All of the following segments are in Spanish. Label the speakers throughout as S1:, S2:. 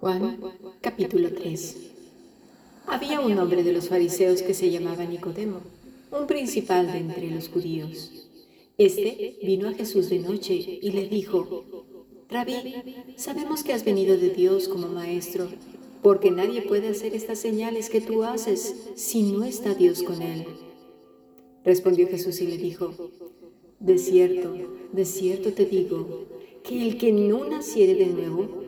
S1: Juan capítulo 3 Había un hombre de los fariseos que se llamaba Nicodemo, un principal de entre los judíos. Este vino a Jesús de noche y le dijo, Rabí, sabemos que has venido de Dios como maestro, porque nadie puede hacer estas señales que tú haces si no está Dios con él. Respondió Jesús y le dijo, De cierto, de cierto te digo, que el que no naciere de nuevo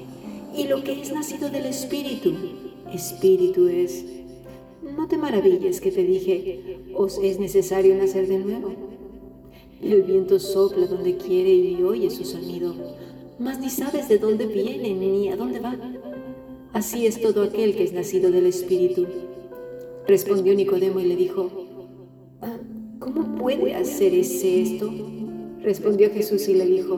S1: y lo que es nacido del Espíritu, Espíritu es. No te maravilles que te dije, os es necesario nacer de nuevo. El viento sopla donde quiere y oye su sonido, mas ni sabes de dónde viene ni a dónde va. Así es todo aquel que es nacido del Espíritu. Respondió Nicodemo y le dijo, ah, ¿cómo puede hacer ese esto? Respondió Jesús y le dijo,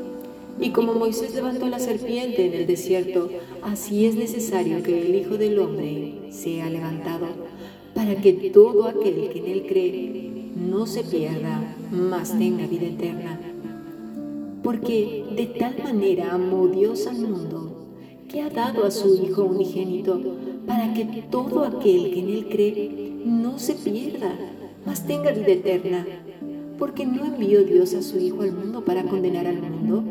S1: Y como Moisés levantó la serpiente en el desierto, así es necesario que el Hijo del Hombre sea levantado, para que todo aquel que en él cree no se pierda, mas tenga vida eterna. Porque de tal manera amó Dios al mundo, que ha dado a su Hijo unigénito, para que todo aquel que en él cree no se pierda, mas tenga vida eterna. Porque no envió Dios a su Hijo al mundo para condenar al mundo,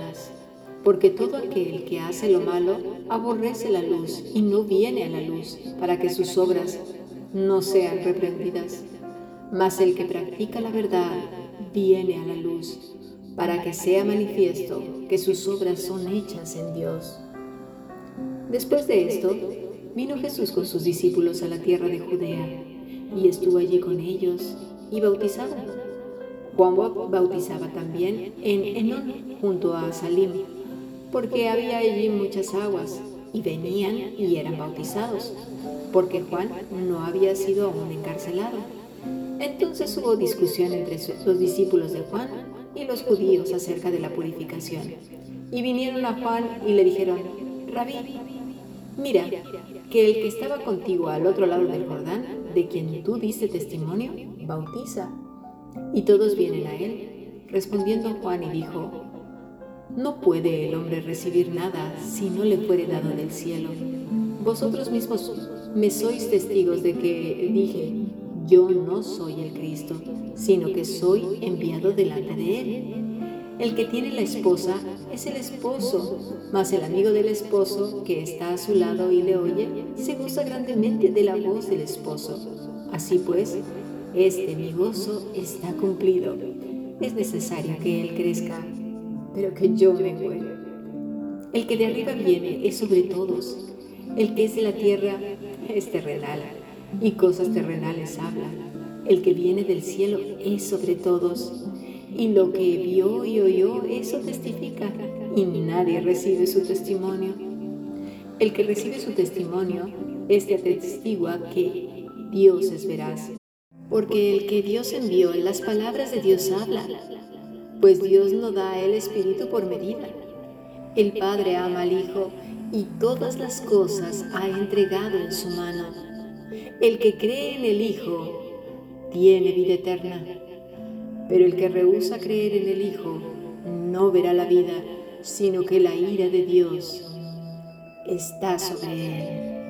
S1: porque todo aquel que hace lo malo aborrece la luz y no viene a la luz para que sus obras no sean reprendidas. Mas el que practica la verdad viene a la luz para que sea manifiesto que sus obras son hechas en Dios. Después de esto, vino Jesús con sus discípulos a la tierra de Judea y estuvo allí con ellos y bautizaba. Juan bautizaba también en Enón junto a Salim porque había allí muchas aguas, y venían y eran bautizados, porque Juan no había sido aún encarcelado. Entonces hubo discusión entre los discípulos de Juan y los judíos acerca de la purificación. Y vinieron a Juan y le dijeron, Rabí, mira, que el que estaba contigo al otro lado del Jordán, de quien tú diste testimonio, bautiza. Y todos vienen a él. Respondiendo Juan y dijo, no puede el hombre recibir nada si no le fuere dado del cielo. Vosotros mismos me sois testigos de que dije, yo no soy el Cristo, sino que soy enviado delante de Él. El que tiene la esposa es el esposo, mas el amigo del esposo que está a su lado y le oye, se goza grandemente de la voz del esposo. Así pues, este mi gozo está cumplido. Es necesario que Él crezca pero que yo me muero. El que de arriba viene es sobre todos. El que es de la tierra es terrenal y cosas terrenales habla. El que viene del cielo es sobre todos. Y lo que vio y oyó, eso testifica, y nadie recibe su testimonio. El que recibe su testimonio, este atestigua que Dios es veraz. Porque el que Dios envió, en las palabras de Dios habla, pues Dios no da el Espíritu por medida. El Padre ama al Hijo y todas las cosas ha entregado en su mano. El que cree en el Hijo tiene vida eterna, pero el que rehúsa creer en el Hijo no verá la vida, sino que la ira de Dios está sobre él.